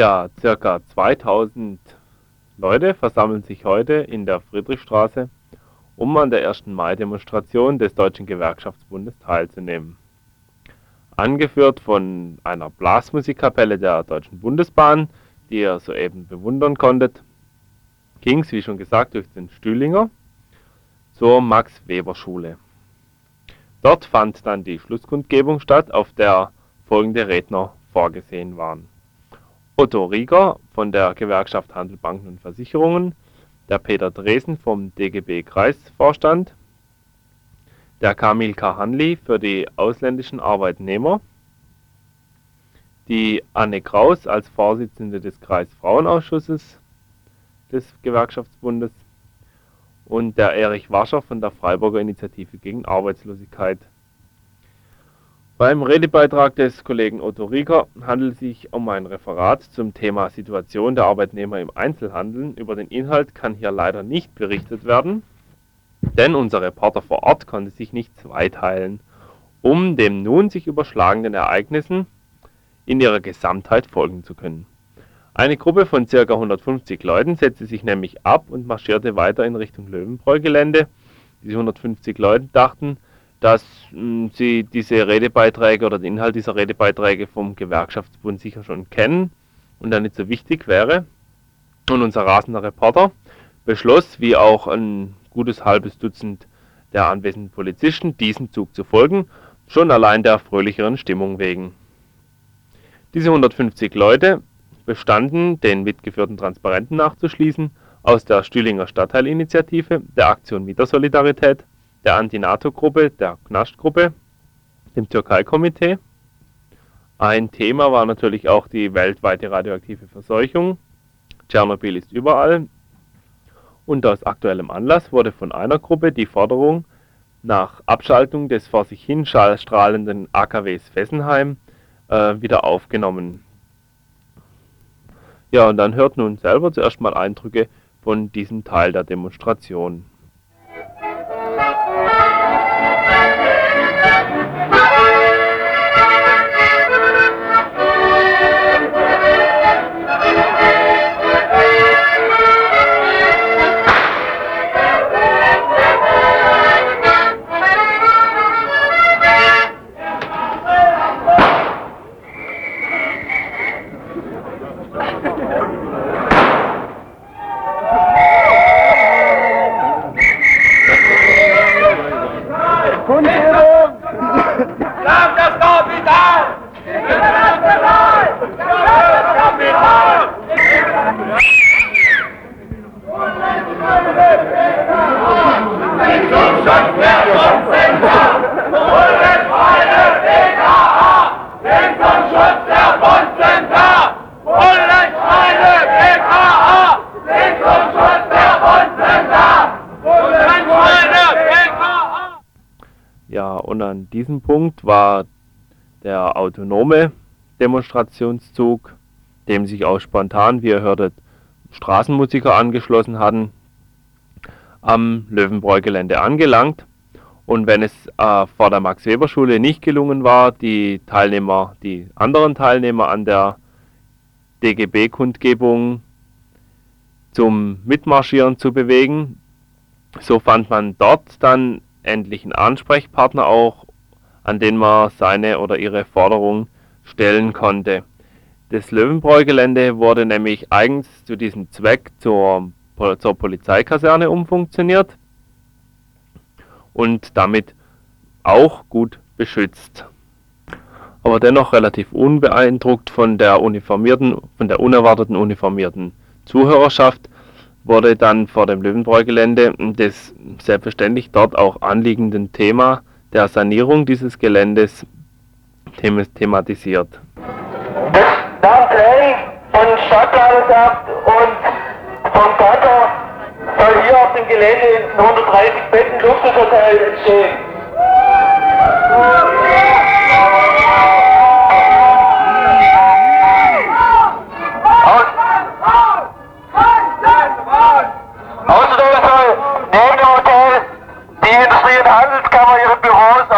Ja, circa 2000 Leute versammeln sich heute in der Friedrichstraße, um an der 1. Mai-Demonstration des Deutschen Gewerkschaftsbundes teilzunehmen. Angeführt von einer Blasmusikkapelle der Deutschen Bundesbahn, die ihr soeben bewundern konntet, ging es, wie schon gesagt, durch den Stühlinger zur Max-Weber-Schule. Dort fand dann die Schlusskundgebung statt, auf der folgende Redner vorgesehen waren Otto Rieger von der Gewerkschaft Handel, Banken und Versicherungen, der Peter Dresen vom DGB Kreisvorstand, der Kamil Kahanli für die ausländischen Arbeitnehmer, die Anne Kraus als Vorsitzende des Kreisfrauenausschusses des Gewerkschaftsbundes und der Erich Wascher von der Freiburger Initiative gegen Arbeitslosigkeit beim Redebeitrag des Kollegen Otto Rieger handelt es sich um ein Referat zum Thema Situation der Arbeitnehmer im Einzelhandel. Über den Inhalt kann hier leider nicht berichtet werden, denn unser Reporter vor Ort konnte sich nicht zweiteilen, um den nun sich überschlagenden Ereignissen in ihrer Gesamtheit folgen zu können. Eine Gruppe von ca. 150 Leuten setzte sich nämlich ab und marschierte weiter in Richtung Löwenbräu-Gelände. Diese 150 Leute dachten, dass mh, hm, Sie diese Redebeiträge oder den Inhalt dieser Redebeiträge vom Gewerkschaftsbund sicher schon kennen und dann nicht so wichtig wäre. Und unser rasender Reporter beschloss, wie auch ein gutes halbes Dutzend der anwesenden Polizisten, diesem Zug zu folgen, schon allein der fröhlicheren Stimmung wegen. Diese 150 Leute bestanden, den mitgeführten Transparenten nachzuschließen, aus der Stühlinger Stadtteilinitiative, der Aktion Mietersolidarität, der Anti-NATO-Gruppe, der Knast-Gruppe, dem Türkei-Komitee. Ein Thema war natürlich auch die weltweite radioaktive Verseuchung. Tschernobyl ist überall. Und aus aktuellem Anlass wurde von einer Gruppe die Forderung nach Abschaltung des vor sich hin strahlenden AKWs Fessenheim äh, wieder aufgenommen. Ja, und dann hört nun selber zuerst mal Eindrücke von diesem Teil der Demonstration. Diesem Punkt war der autonome Demonstrationszug, dem sich auch spontan, wie ihr hörtet, Straßenmusiker angeschlossen hatten, am Löwenbräu-Gelände angelangt. Und wenn es äh, vor der Max-Weber-Schule nicht gelungen war, die Teilnehmer, die anderen Teilnehmer an der DGB-Kundgebung zum Mitmarschieren zu bewegen, so fand man dort dann endlich einen Ansprechpartner auch an den man seine oder ihre Forderung stellen konnte. Das Löwenbräu-Gelände wurde nämlich eigens zu diesem Zweck zur, zur Polizeikaserne umfunktioniert und damit auch gut beschützt. aber dennoch relativ unbeeindruckt von der uniformierten, von der unerwarteten uniformierten Zuhörerschaft, wurde dann vor dem Löwenbräu-Gelände das selbstverständlich dort auch anliegenden Thema der Sanierung dieses Geländes thematisiert. Das Nachteil von Stadtplanerschaft und von Gatter soll hier auf dem Gelände ein 130 Betten Luxushotel entstehen.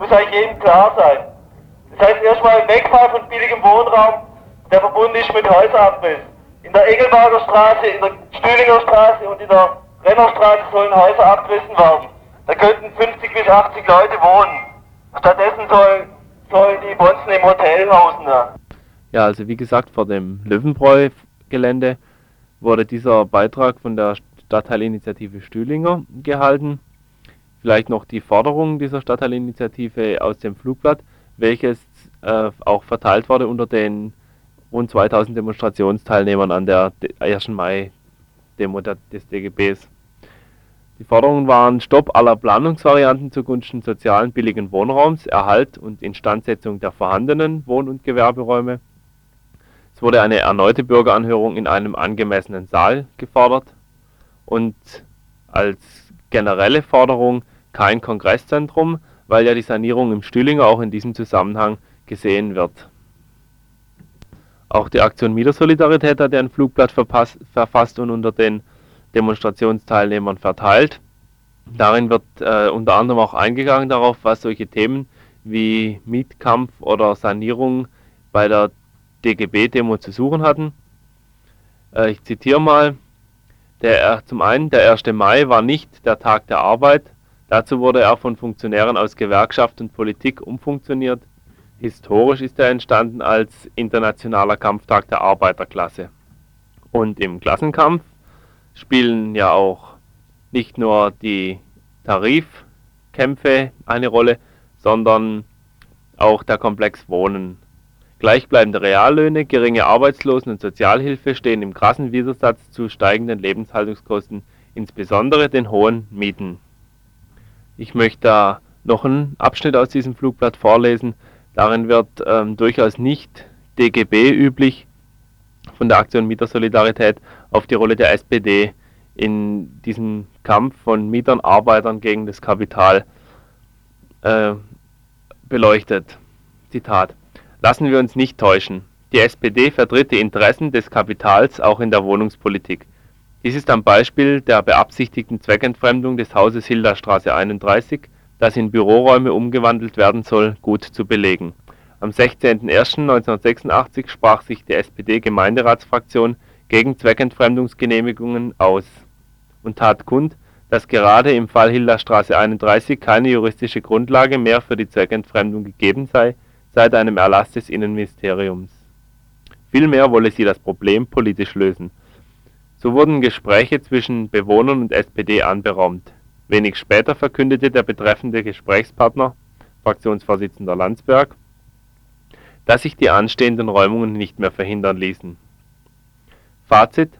muss eigentlich jedem klar sein. Das heißt erstmal Wegfall von billigem Wohnraum, der verbunden ist mit Häuserabriss. In der Engelberger Straße, in der Stühlinger Straße und in der Rennerstraße sollen Häuser abgerissen werden. Da könnten 50 bis 80 Leute wohnen. Stattdessen sollen, sollen die Bonzen im Hotel hausen. Ja. ja, also wie gesagt, vor dem Löwenbräu-Gelände wurde dieser Beitrag von der Stadtteilinitiative Stühlinger gehalten. Vielleicht noch die Forderung dieser Stadtteilinitiative aus dem Flugblatt, welches äh, auch verteilt wurde unter den rund 2000 Demonstrationsteilnehmern an der 1. Mai-Demo des DGBs. Die Forderungen waren Stopp aller Planungsvarianten zugunsten sozialen billigen Wohnraums, Erhalt und Instandsetzung der vorhandenen Wohn- und Gewerberäume. Es wurde eine erneute Bürgeranhörung in einem angemessenen Saal gefordert und als generelle Forderung kein Kongresszentrum, weil ja die Sanierung im Stühlinger auch in diesem Zusammenhang gesehen wird. Auch die Aktion Mietersolidarität hat ein Flugblatt verfasst und unter den Demonstrationsteilnehmern verteilt. Darin wird äh, unter anderem auch eingegangen darauf, was solche Themen wie Mietkampf oder Sanierung bei der DGB-Demo zu suchen hatten. Äh, ich zitiere mal, der, zum einen, der 1. Mai war nicht der Tag der Arbeit, dazu wurde er von Funktionären aus Gewerkschaft und Politik umfunktioniert. Historisch ist er entstanden als Internationaler Kampftag der Arbeiterklasse. Und im Klassenkampf spielen ja auch nicht nur die Tarifkämpfe eine Rolle, sondern auch der Komplex Wohnen Gleichbleibende Reallöhne, geringe Arbeitslosen- und Sozialhilfe stehen im krassen Widersatz zu steigenden Lebenshaltungskosten, insbesondere den hohen Mieten. Ich möchte da noch einen Abschnitt aus diesem Flugblatt vorlesen. Darin wird ähm, durchaus nicht DGB üblich von der Aktion Mietersolidarität auf die Rolle der SPD in diesem Kampf von Mietern, Arbeitern gegen das Kapital äh, beleuchtet. Zitat Lassen wir uns nicht täuschen: Die SPD vertritt die Interessen des Kapitals auch in der Wohnungspolitik. Dies ist am Beispiel der beabsichtigten Zweckentfremdung des Hauses Hildastraße 31, das in Büroräume umgewandelt werden soll, gut zu belegen. Am 16.01.1986 sprach sich die SPD-Gemeinderatsfraktion gegen Zweckentfremdungsgenehmigungen aus und tat kund, dass gerade im Fall Hildastraße 31 keine juristische Grundlage mehr für die Zweckentfremdung gegeben sei seit einem Erlass des Innenministeriums. Vielmehr wolle sie das Problem politisch lösen. So wurden Gespräche zwischen Bewohnern und SPD anberaumt. Wenig später verkündete der betreffende Gesprächspartner, Fraktionsvorsitzender Landsberg, dass sich die anstehenden Räumungen nicht mehr verhindern ließen. Fazit: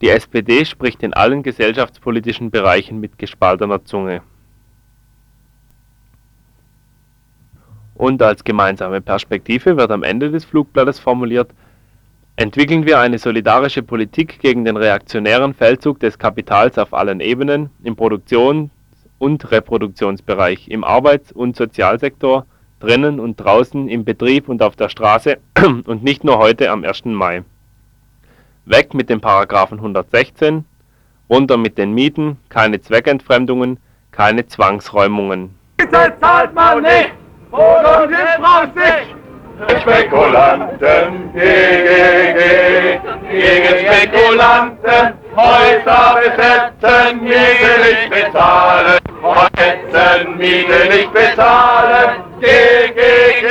Die SPD spricht in allen gesellschaftspolitischen Bereichen mit gespaltener Zunge Und als gemeinsame Perspektive wird am Ende des Flugblattes formuliert: Entwickeln wir eine solidarische Politik gegen den reaktionären Feldzug des Kapitals auf allen Ebenen, im Produktions und Reproduktionsbereich, im Arbeits und Sozialsektor, drinnen und draußen, im Betrieb und auf der Straße und nicht nur heute am 1. Mai. Weg mit dem Paragraphen 116, runter mit den Mieten, keine Zweckentfremdungen, keine Zwangsräumungen. Bitte zahlt man nicht! Oder den Franzig! Spekulanten, gegen, gegen Spekulanten, Häuser besetzen, Miete nicht bezahlen, Häuser Miete nicht bezahlen, gegen,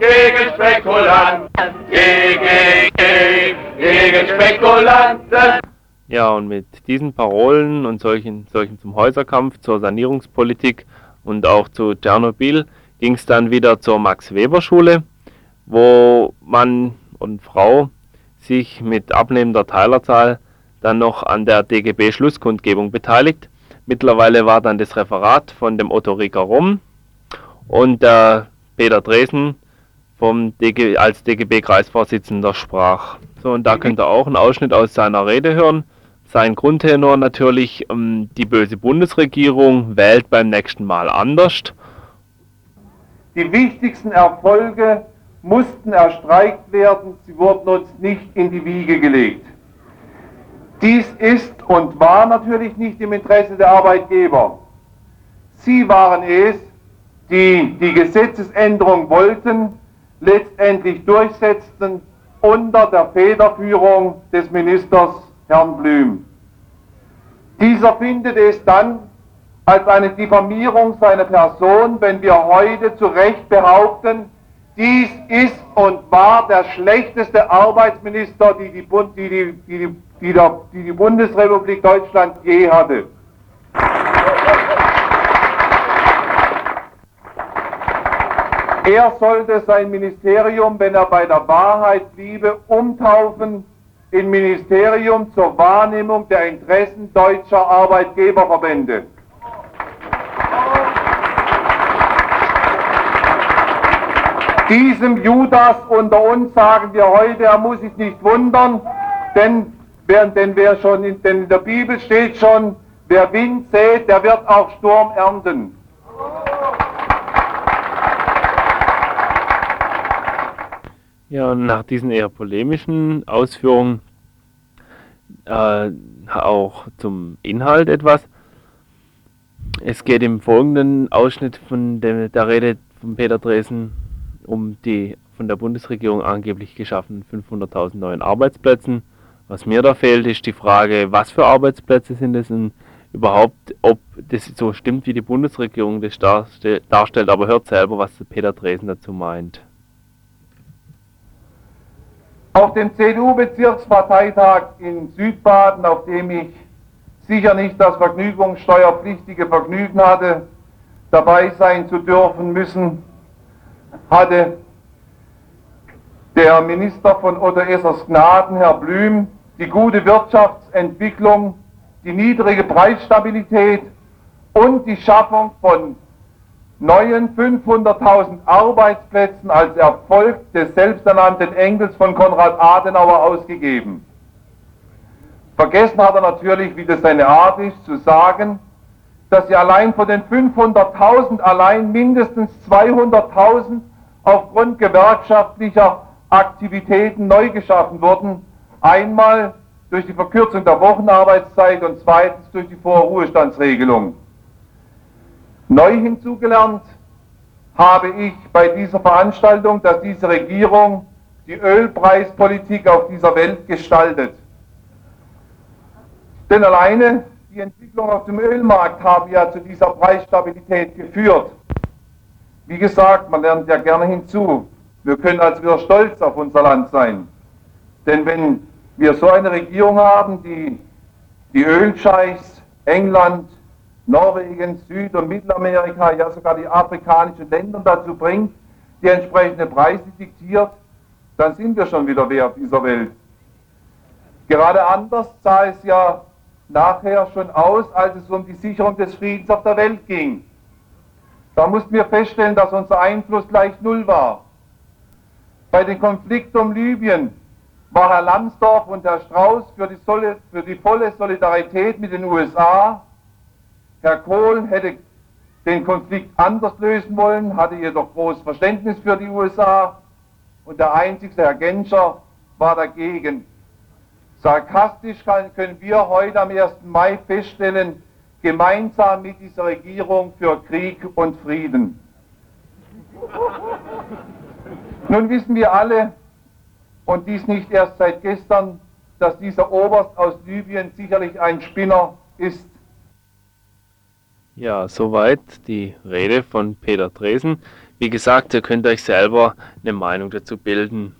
gegen Spekulanten, gegen, gegen Spekulanten. Ja, und mit diesen Parolen und solchen, solchen zum Häuserkampf, zur Sanierungspolitik und auch zu Tschernobyl ging es dann wieder zur Max-Weber-Schule, wo Mann und Frau sich mit abnehmender Teilerzahl dann noch an der DGB-Schlusskundgebung beteiligt. Mittlerweile war dann das Referat von dem Otto Rieger rum und der Peter Dresen vom DG, als DGB-Kreisvorsitzender sprach. So, und da könnt ihr auch einen Ausschnitt aus seiner Rede hören. Sein Grundtenor natürlich, ähm, die böse Bundesregierung wählt beim nächsten Mal anders. Die wichtigsten Erfolge mussten erstreikt werden, sie wurden uns nicht in die Wiege gelegt. Dies ist und war natürlich nicht im Interesse der Arbeitgeber. Sie waren es, die die Gesetzesänderung wollten, letztendlich durchsetzten unter der Federführung des Ministers Herrn Blüm. Dieser findet es dann als eine Diffamierung seiner Person, wenn wir heute zu Recht behaupten, dies ist und war der schlechteste Arbeitsminister, die die, die, die, die, die, die, die Bundesrepublik Deutschland je hatte. Er sollte sein Ministerium, wenn er bei der Wahrheit bliebe, umtaufen im Ministerium zur Wahrnehmung der Interessen deutscher Arbeitgeberverbände. Diesem Judas unter uns sagen wir heute, er muss sich nicht wundern, denn, wer, denn wer schon in, denn in der Bibel steht schon, wer Wind sät, der wird auch Sturm ernten. Ja, und nach diesen eher polemischen Ausführungen äh, auch zum Inhalt etwas. Es geht im folgenden Ausschnitt von der, Rede von Peter Dresen um die von der Bundesregierung angeblich geschaffenen 500.000 neuen Arbeitsplätzen. Was mir da fehlt, ist die Frage, was für Arbeitsplätze sind es und überhaupt, ob das so stimmt, wie die Bundesregierung das darstellt. Aber hört selber, was Peter Dresen dazu meint. Auf dem CDU-Bezirksparteitag in Südbaden, auf dem ich sicher nicht das vergnügungssteuerpflichtige Vergnügen hatte, dabei sein zu dürfen müssen, hatte der Minister von Otto Essers Gnaden, Herr Blüm, die gute Wirtschaftsentwicklung, die niedrige Preisstabilität und die Schaffung von neuen 500.000 Arbeitsplätzen als Erfolg des selbsternannten Engels von Konrad Adenauer ausgegeben. Vergessen hat er natürlich, wie das seine Art ist, zu sagen, dass sie allein von den 500.000 allein mindestens 200.000 aufgrund gewerkschaftlicher Aktivitäten neu geschaffen wurden. Einmal durch die Verkürzung der Wochenarbeitszeit und zweitens durch die Vorruhestandsregelung. Neu hinzugelernt habe ich bei dieser Veranstaltung, dass diese Regierung die Ölpreispolitik auf dieser Welt gestaltet. Denn alleine die Entwicklung auf dem Ölmarkt haben ja zu dieser Preisstabilität geführt. Wie gesagt, man lernt ja gerne hinzu. Wir können also wieder stolz auf unser Land sein. Denn wenn wir so eine Regierung haben, die die Ölscheichs England, Norwegen, Süd- und Mittelamerika, ja sogar die afrikanischen Länder dazu bringt, die entsprechenden Preise diktiert, dann sind wir schon wieder wert dieser Welt. Gerade anders sah es ja nachher schon aus, als es um die Sicherung des Friedens auf der Welt ging. Da mussten wir feststellen, dass unser Einfluss gleich null war. Bei dem Konflikt um Libyen war Herr Lambsdorff und Herr Strauß für die, für die volle Solidarität mit den USA Herr Kohl hätte den Konflikt anders lösen wollen, hatte jedoch großes Verständnis für die USA und der einzige, Herr Genscher, war dagegen. Sarkastisch können wir heute am 1. Mai feststellen, gemeinsam mit dieser Regierung für Krieg und Frieden. Nun wissen wir alle, und dies nicht erst seit gestern, dass dieser Oberst aus Libyen sicherlich ein Spinner ist. Ja, soweit die Rede von Peter Dresen. Wie gesagt, ihr könnt euch selber eine Meinung dazu bilden.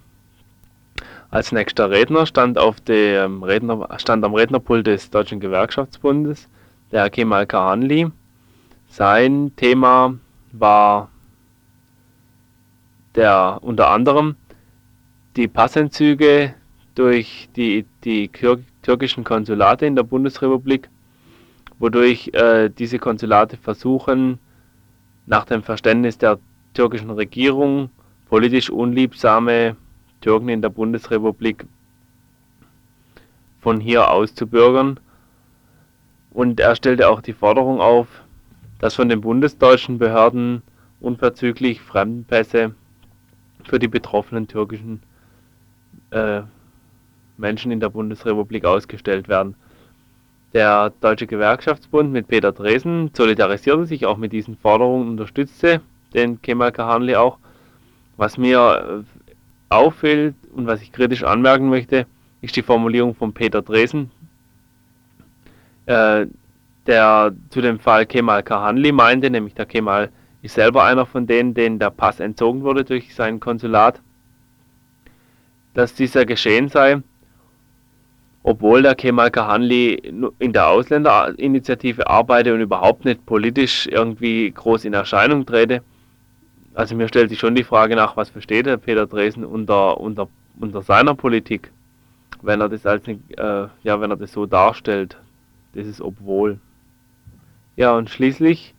Als nächster Redner stand, auf dem Redner, stand am Rednerpult des Deutschen Gewerkschaftsbundes der Kemal Kahanli. Sein Thema war der unter anderem die Passentzüge durch die, die türkischen Konsulate in der Bundesrepublik, wodurch äh, diese Konsulate versuchen, nach dem Verständnis der türkischen Regierung politisch unliebsame Türken in der Bundesrepublik von hier aus zu bürgern. Und er stellte auch die Forderung auf, dass von den bundesdeutschen Behörden unverzüglich Fremdenpässe für die betroffenen türkischen äh, Menschen in der Bundesrepublik ausgestellt werden. Der Deutsche Gewerkschaftsbund mit Peter Dresen solidarisierte sich auch mit diesen Forderungen und unterstützte den Kemal Kahanli auch. Was mir äh, auffällt und was ich kritisch anmerken möchte, ist die Formulierung von Peter Dresen, äh, der zu dem Fall Kemal Kahanli meinte, nämlich der Kemal ist selber einer von denen, denen der Pass entzogen wurde durch sein Konsulat, dass dieser geschehen sei, obwohl der Kemal Kahanli in der Ausländerinitiative arbeite und überhaupt nicht politisch irgendwie groß in Erscheinung trete. Also mir stellt sich schon die Frage nach, was versteht der Peter Dresen unter, unter, unter seiner Politik, wenn er das als äh, ja, wenn er das so darstellt. Das ist obwohl. Ja, und schließlich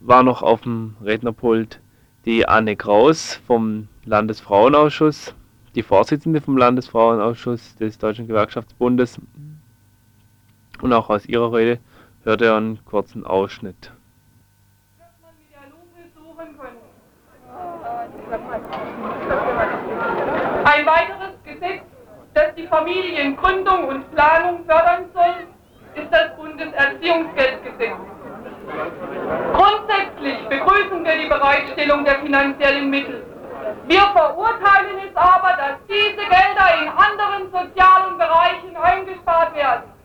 war noch auf dem Rednerpult die Anne Kraus vom Landesfrauenausschuss, die Vorsitzende vom Landesfrauenausschuss des Deutschen Gewerkschaftsbundes. Und auch aus ihrer Rede hörte er einen kurzen Ausschnitt. Ein weiteres Gesetz, das die Familiengründung und Planung fördern soll, ist das Bundeserziehungsgeldgesetz. Grundsätzlich begrüßen wir die Bereitstellung der finanziellen Mittel. Wir verurteilen es aber, dass diese Gelder in anderen sozialen Bereichen eingespart werden.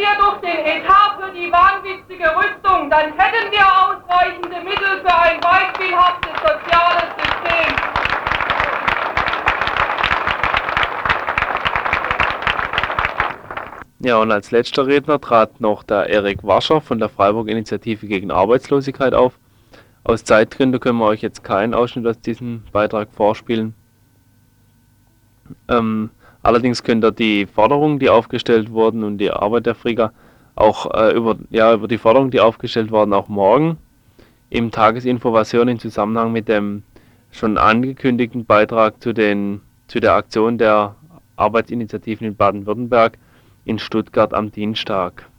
Wir durch den Etat für die wahnwitzige Rüstung, dann hätten wir ausreichende Mittel für ein beispielhaftes soziales System. Ja, und als letzter Redner trat noch der Erik Wascher von der Freiburg-Initiative gegen Arbeitslosigkeit auf. Aus Zeitgründen können wir euch jetzt keinen Ausschnitt aus diesem Beitrag vorspielen. Ähm, allerdings könnt ihr die Forderungen, die aufgestellt wurden und die Arbeit der Frieger auch äh, über, ja, über die Forderungen, die aufgestellt wurden, auch morgen im Tagesinformation in Zusammenhang mit dem schon angekündigten Beitrag zu, den, zu der Aktion der Arbeitsinitiativen in Baden-Württemberg in Stuttgart am Dienstag